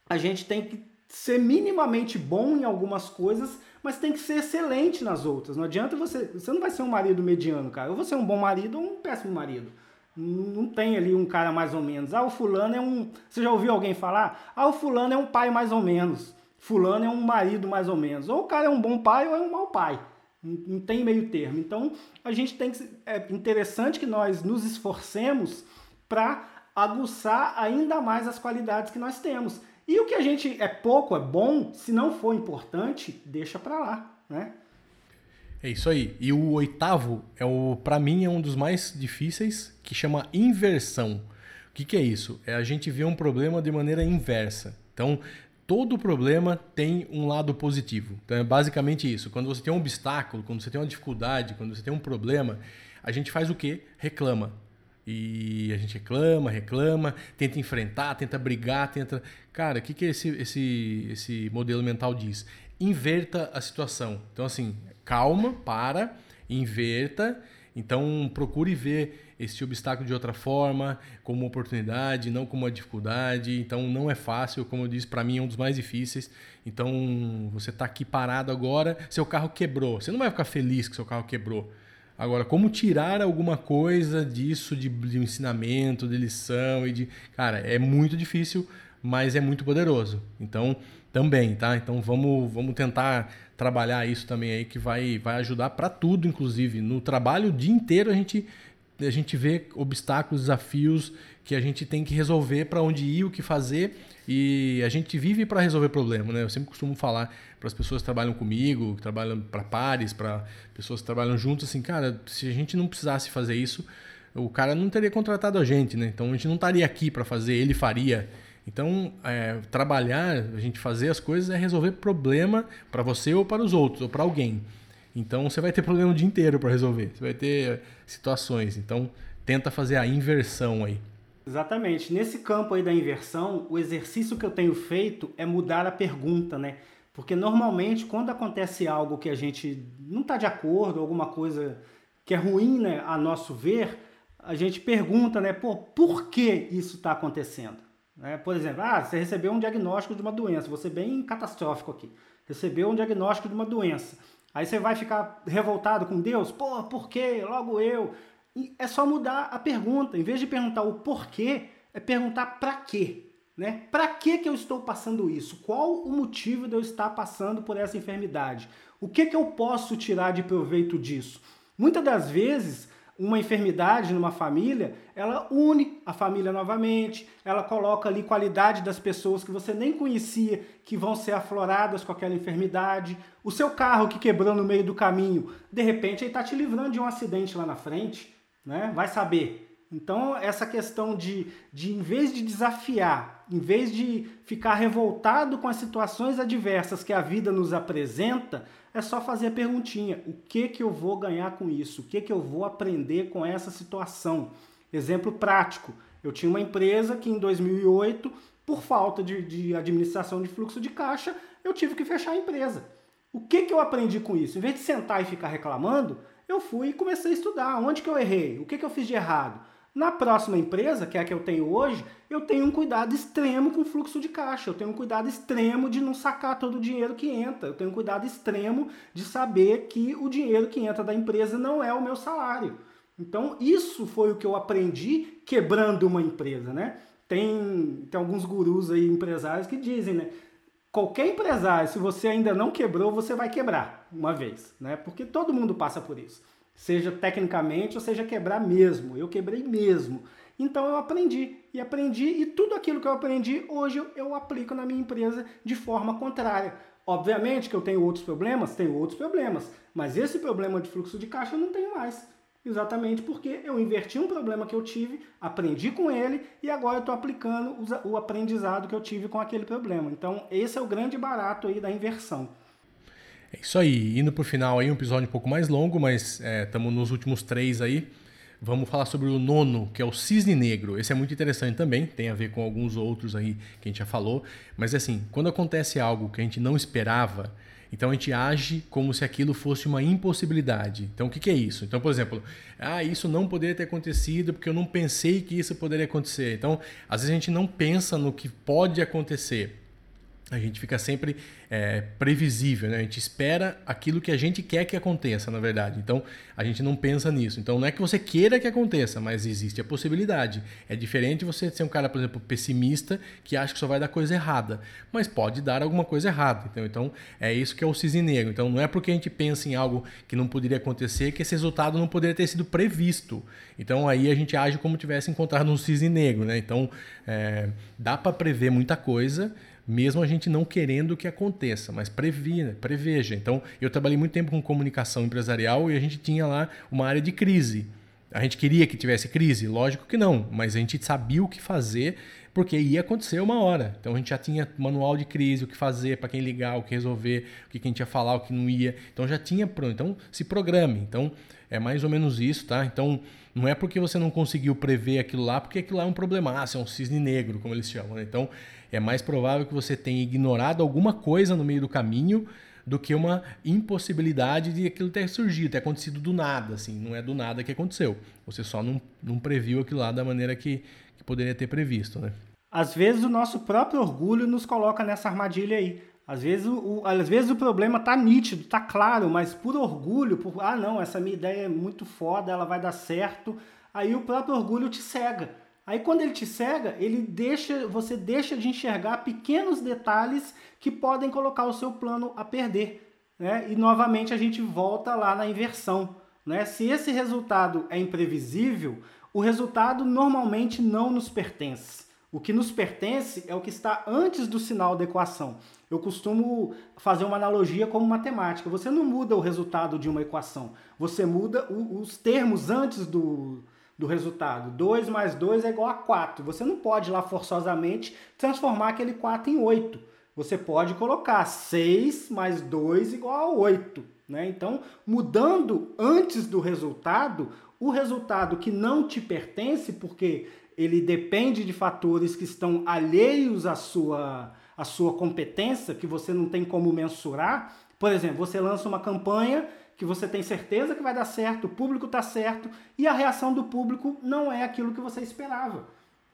a gente tem que ser minimamente bom em algumas coisas, mas tem que ser excelente nas outras. Não adianta você. Você não vai ser um marido mediano, cara. Ou você é um bom marido ou um péssimo marido. Não tem ali um cara mais ou menos. Ah, o fulano é um. Você já ouviu alguém falar? Ah, o fulano é um pai mais ou menos. Fulano é um marido mais ou menos. Ou o cara é um bom pai ou é um mau pai. Não tem meio termo. Então, a gente tem que. É interessante que nós nos esforcemos para aguçar ainda mais as qualidades que nós temos. E o que a gente é pouco, é bom, se não for importante, deixa para lá, né? É isso aí. E o oitavo é o, para mim, é um dos mais difíceis, que chama inversão. O que, que é isso? É a gente ver um problema de maneira inversa. Então, todo problema tem um lado positivo. Então, é basicamente isso. Quando você tem um obstáculo, quando você tem uma dificuldade, quando você tem um problema, a gente faz o quê? Reclama. E a gente reclama, reclama, tenta enfrentar, tenta brigar, tenta. Cara, o que, que esse, esse, esse modelo mental diz? Inverta a situação. Então, assim, calma, para, inverta. Então, procure ver esse obstáculo de outra forma, como uma oportunidade, não como uma dificuldade. Então, não é fácil, como eu disse, para mim é um dos mais difíceis. Então, você está aqui parado agora, seu carro quebrou. Você não vai ficar feliz que seu carro quebrou Agora, como tirar alguma coisa disso de, de ensinamento, de lição e de. Cara, é muito difícil, mas é muito poderoso. Então, também, tá? Então vamos, vamos tentar trabalhar isso também aí que vai, vai ajudar para tudo, inclusive. No trabalho o dia inteiro a gente, a gente vê obstáculos, desafios que a gente tem que resolver para onde ir, o que fazer. E a gente vive para resolver problema, né? Eu sempre costumo falar para as pessoas que trabalham comigo, que trabalham para pares, para pessoas que trabalham juntos, assim, cara, se a gente não precisasse fazer isso, o cara não teria contratado a gente, né? Então a gente não estaria aqui para fazer, ele faria. Então, é, trabalhar, a gente fazer as coisas é resolver problema para você ou para os outros, ou para alguém. Então, você vai ter problema o dia inteiro para resolver. Você vai ter situações. Então, tenta fazer a inversão aí. Exatamente. Nesse campo aí da inversão, o exercício que eu tenho feito é mudar a pergunta, né? Porque normalmente quando acontece algo que a gente não está de acordo, alguma coisa que é ruim, né, a nosso ver, a gente pergunta, né, pô, por que isso está acontecendo? Né? Por exemplo, ah, você recebeu um diagnóstico de uma doença, você bem catastrófico aqui, recebeu um diagnóstico de uma doença. Aí você vai ficar revoltado com Deus, pô, por que? Logo eu. E é só mudar a pergunta. Em vez de perguntar o porquê, é perguntar para quê. Né? Para que, que eu estou passando isso? Qual o motivo de eu estar passando por essa enfermidade? O que, que eu posso tirar de proveito disso? Muitas das vezes, uma enfermidade numa família, ela une a família novamente, ela coloca ali qualidade das pessoas que você nem conhecia que vão ser afloradas com aquela enfermidade. O seu carro que quebrou no meio do caminho, de repente ele está te livrando de um acidente lá na frente né? Vai saber. Então, essa questão de, de, em vez de desafiar, em vez de ficar revoltado com as situações adversas que a vida nos apresenta, é só fazer a perguntinha: o que, que eu vou ganhar com isso? O que, que eu vou aprender com essa situação? Exemplo prático: eu tinha uma empresa que em 2008, por falta de, de administração de fluxo de caixa, eu tive que fechar a empresa. O que, que eu aprendi com isso? Em vez de sentar e ficar reclamando, eu fui e comecei a estudar. Onde que eu errei? O que, que eu fiz de errado? Na próxima empresa, que é a que eu tenho hoje, eu tenho um cuidado extremo com o fluxo de caixa. Eu tenho um cuidado extremo de não sacar todo o dinheiro que entra. Eu tenho um cuidado extremo de saber que o dinheiro que entra da empresa não é o meu salário. Então, isso foi o que eu aprendi quebrando uma empresa, né? Tem, tem alguns gurus aí, empresários, que dizem, né? qualquer empresário, se você ainda não quebrou, você vai quebrar uma vez, né? Porque todo mundo passa por isso. Seja tecnicamente ou seja quebrar mesmo. Eu quebrei mesmo. Então eu aprendi e aprendi e tudo aquilo que eu aprendi hoje eu aplico na minha empresa de forma contrária. Obviamente que eu tenho outros problemas, tenho outros problemas, mas esse problema de fluxo de caixa eu não tenho mais. Exatamente porque eu inverti um problema que eu tive, aprendi com ele e agora eu estou aplicando o aprendizado que eu tive com aquele problema. Então, esse é o grande barato aí da inversão. É isso aí. Indo para o final aí, um episódio um pouco mais longo, mas estamos é, nos últimos três aí. Vamos falar sobre o nono, que é o cisne negro. Esse é muito interessante também, tem a ver com alguns outros aí que a gente já falou. Mas assim, quando acontece algo que a gente não esperava, então a gente age como se aquilo fosse uma impossibilidade. Então o que, que, é isso? Então, por exemplo, ah, isso não poderia ter acontecido porque eu não pensei que isso poderia acontecer. Então, às vezes a gente não pensa no que pode acontecer a gente fica sempre é, previsível, né? A gente espera aquilo que a gente quer que aconteça, na verdade. Então, a gente não pensa nisso. Então, não é que você queira que aconteça, mas existe a possibilidade. É diferente você ser um cara, por exemplo, pessimista, que acha que só vai dar coisa errada. Mas pode dar alguma coisa errada. Então, então é isso que é o cisne negro. Então, não é porque a gente pensa em algo que não poderia acontecer que esse resultado não poderia ter sido previsto. Então, aí a gente age como tivesse encontrado um cisne negro, né? Então, é, dá para prever muita coisa, mesmo a gente não querendo que aconteça, mas previna, preveja. Então, eu trabalhei muito tempo com comunicação empresarial e a gente tinha lá uma área de crise. A gente queria que tivesse crise? Lógico que não, mas a gente sabia o que fazer porque ia acontecer uma hora. Então a gente já tinha manual de crise, o que fazer, para quem ligar, o que resolver, o que a gente ia falar, o que não ia. Então já tinha pronto. Então se programe. Então é mais ou menos isso, tá? Então não é porque você não conseguiu prever aquilo lá, porque aquilo lá é um problemaço, é um cisne negro, como eles chamam. Né? Então é mais provável que você tenha ignorado alguma coisa no meio do caminho do que uma impossibilidade de aquilo ter surgido, ter acontecido do nada, assim, não é do nada que aconteceu. Você só não, não previu aquilo lá da maneira que, que poderia ter previsto, né? Às vezes o nosso próprio orgulho nos coloca nessa armadilha aí. Às vezes o, às vezes o problema tá nítido, tá claro, mas por orgulho, por ah não, essa minha ideia é muito foda, ela vai dar certo, aí o próprio orgulho te cega. Aí quando ele te cega, ele deixa, você deixa de enxergar pequenos detalhes que podem colocar o seu plano a perder. Né? E novamente a gente volta lá na inversão. Né? Se esse resultado é imprevisível, o resultado normalmente não nos pertence. O que nos pertence é o que está antes do sinal da equação. Eu costumo fazer uma analogia como matemática. Você não muda o resultado de uma equação, você muda os termos antes do, do resultado. 2 mais 2 é igual a 4. Você não pode lá forçosamente transformar aquele 4 em 8. Você pode colocar 6 mais 2 igual a 8. Né? Então, mudando antes do resultado, o resultado que não te pertence, porque ele depende de fatores que estão alheios à sua, à sua competência, que você não tem como mensurar. Por exemplo, você lança uma campanha que você tem certeza que vai dar certo, o público está certo e a reação do público não é aquilo que você esperava.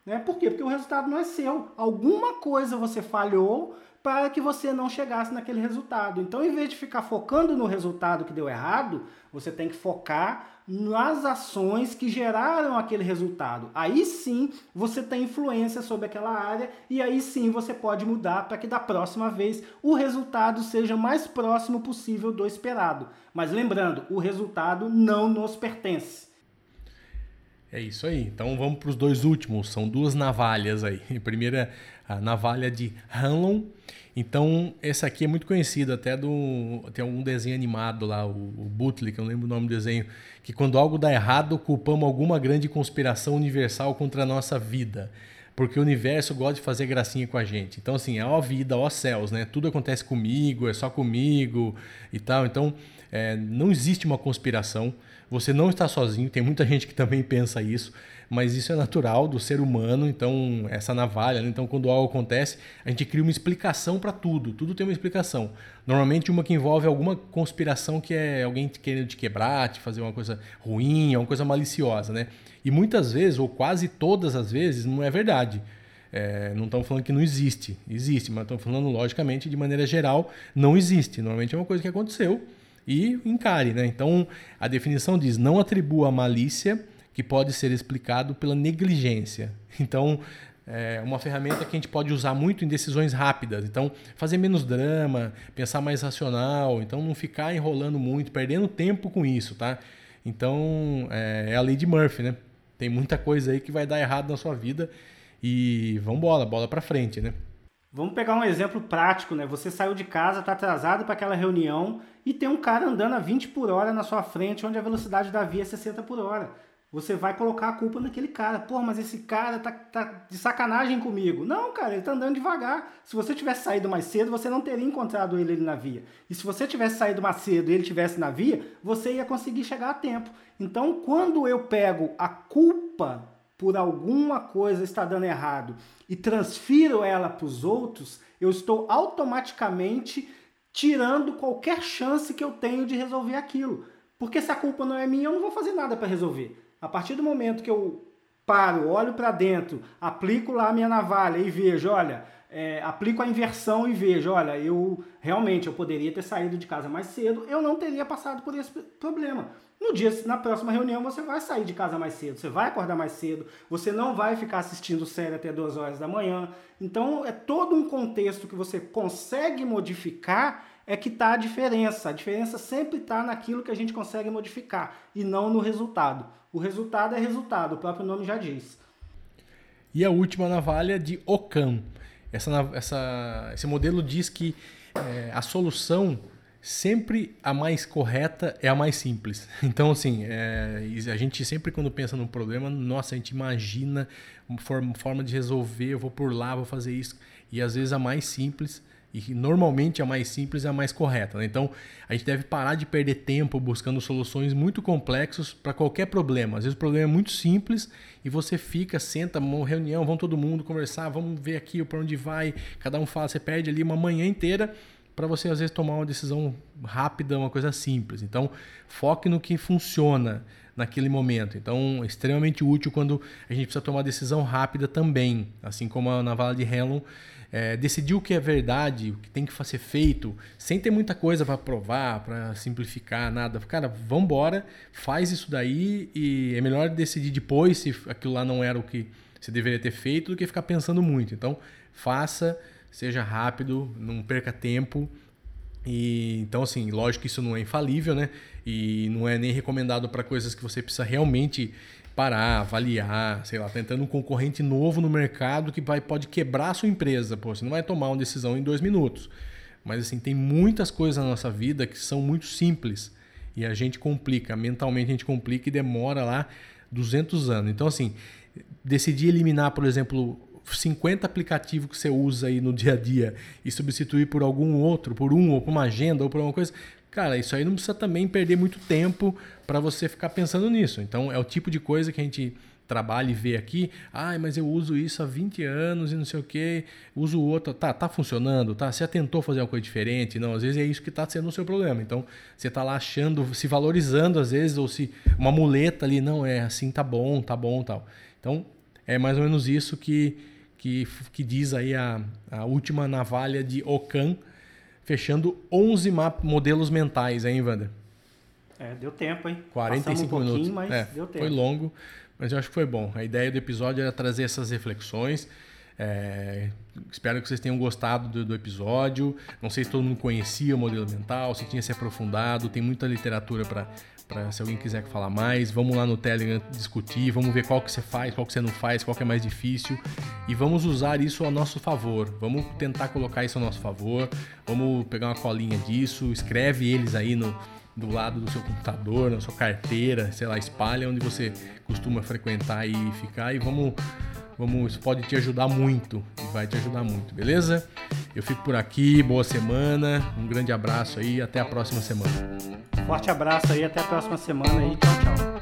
Né? Por quê? Porque o resultado não é seu. Alguma coisa você falhou para que você não chegasse naquele resultado. Então, em vez de ficar focando no resultado que deu errado, você tem que focar nas ações que geraram aquele resultado. Aí sim você tem influência sobre aquela área e aí sim você pode mudar para que da próxima vez o resultado seja mais próximo possível do esperado. Mas lembrando, o resultado não nos pertence. É isso aí. Então vamos para os dois últimos. São duas navalhas aí. A primeira, a navalha de Hanlon então, essa aqui é muito conhecida até do. Tem algum desenho animado lá, o, o Butley, que eu não lembro o nome do desenho, que quando algo dá errado, culpamos alguma grande conspiração universal contra a nossa vida. Porque o universo gosta de fazer gracinha com a gente. Então, assim, é ó vida, ó céus, né? Tudo acontece comigo, é só comigo e tal. Então, é, não existe uma conspiração. Você não está sozinho, tem muita gente que também pensa isso mas isso é natural do ser humano, então essa navalha, né? então quando algo acontece, a gente cria uma explicação para tudo, tudo tem uma explicação. Normalmente uma que envolve alguma conspiração que é alguém querendo te quebrar, te fazer uma coisa ruim, uma coisa maliciosa, né? E muitas vezes, ou quase todas as vezes, não é verdade. É, não estamos falando que não existe, existe, mas estamos falando logicamente de maneira geral, não existe. Normalmente é uma coisa que aconteceu e encare, né? Então a definição diz: não atribua malícia que pode ser explicado pela negligência. Então, é uma ferramenta que a gente pode usar muito em decisões rápidas. Então, fazer menos drama, pensar mais racional, então não ficar enrolando muito, perdendo tempo com isso, tá? Então, é, é a lei de Murphy, né? Tem muita coisa aí que vai dar errado na sua vida e vamos bola, bola para frente, né? Vamos pegar um exemplo prático, né? Você saiu de casa, está atrasado para aquela reunião e tem um cara andando a 20 por hora na sua frente, onde a velocidade da via é 60 por hora você vai colocar a culpa naquele cara. Pô, mas esse cara tá, tá de sacanagem comigo. Não, cara, ele tá andando devagar. Se você tivesse saído mais cedo, você não teria encontrado ele na via. E se você tivesse saído mais cedo e ele tivesse na via, você ia conseguir chegar a tempo. Então, quando eu pego a culpa por alguma coisa estar dando errado e transfiro ela para os outros, eu estou automaticamente tirando qualquer chance que eu tenho de resolver aquilo. Porque se a culpa não é minha, eu não vou fazer nada para resolver. A partir do momento que eu paro, olho para dentro, aplico lá a minha navalha e vejo, olha, é, aplico a inversão e vejo, olha, eu realmente eu poderia ter saído de casa mais cedo, eu não teria passado por esse problema. No dia, na próxima reunião, você vai sair de casa mais cedo, você vai acordar mais cedo, você não vai ficar assistindo série até duas horas da manhã. Então, é todo um contexto que você consegue modificar é que está a diferença. A diferença sempre está naquilo que a gente consegue modificar e não no resultado. O resultado é resultado, o próprio nome já diz. E a última navalha de Ockham. Essa, essa, esse modelo diz que é, a solução sempre a mais correta é a mais simples. Então, assim, é, a gente sempre quando pensa num problema, nossa, a gente imagina uma forma de resolver, eu vou por lá, vou fazer isso. E às vezes a mais simples, e normalmente a mais simples é a mais correta. Né? Então, a gente deve parar de perder tempo buscando soluções muito complexas para qualquer problema. Às vezes o problema é muito simples e você fica, senta, reunião, vão todo mundo conversar, vamos ver aqui para onde vai, cada um fala, você perde ali uma manhã inteira para você às vezes tomar uma decisão rápida, uma coisa simples. Então, foque no que funciona naquele momento. Então, é extremamente útil quando a gente precisa tomar decisão rápida também, assim como na vala de Hellon, é, decidir o que é verdade, o que tem que ser feito, sem ter muita coisa para provar, para simplificar, nada. Cara, vamos embora, faz isso daí e é melhor decidir depois se aquilo lá não era o que você deveria ter feito do que ficar pensando muito. Então, faça seja rápido, não perca tempo. E então assim, lógico que isso não é infalível, né? E não é nem recomendado para coisas que você precisa realmente parar, avaliar, sei lá, tentando um concorrente novo no mercado que vai, pode quebrar a sua empresa. Pô, você não vai tomar uma decisão em dois minutos. Mas assim, tem muitas coisas na nossa vida que são muito simples e a gente complica, mentalmente a gente complica e demora lá 200 anos. Então assim, decidir eliminar, por exemplo, 50 aplicativos que você usa aí no dia a dia e substituir por algum outro, por um, ou por uma agenda, ou por alguma coisa, cara, isso aí não precisa também perder muito tempo para você ficar pensando nisso. Então, é o tipo de coisa que a gente trabalha e vê aqui. Ah, mas eu uso isso há 20 anos e não sei o que, uso outro. Tá, tá funcionando, tá? Você tentou fazer uma coisa diferente? Não, às vezes é isso que está sendo o seu problema. Então, você está lá achando, se valorizando às vezes, ou se uma muleta ali, não, é assim, tá bom, tá bom, tal. Então, é mais ou menos isso que que, que diz aí a, a última navalha de Ocan, fechando 11 modelos mentais, hein, Wander? É, deu tempo, hein? 45 um minutos. Mas é, deu tempo. Foi longo, mas eu acho que foi bom. A ideia do episódio era trazer essas reflexões. É, espero que vocês tenham gostado do, do, episódio. Não sei se todo mundo conhecia o modelo mental, se tinha se aprofundado. Tem muita literatura para se alguém quiser falar mais, vamos lá no Telegram discutir, vamos ver qual que você faz, qual que você não faz, qual que é mais difícil e vamos usar isso a nosso favor. Vamos tentar colocar isso a nosso favor. Vamos pegar uma colinha disso, escreve eles aí no do lado do seu computador, na sua carteira, sei lá, espalha onde você costuma frequentar e ficar e vamos Vamos, isso pode te ajudar muito e vai te ajudar muito, beleza? Eu fico por aqui, boa semana, um grande abraço aí, até a próxima semana. Forte abraço aí, até a próxima semana aí, tchau, tchau.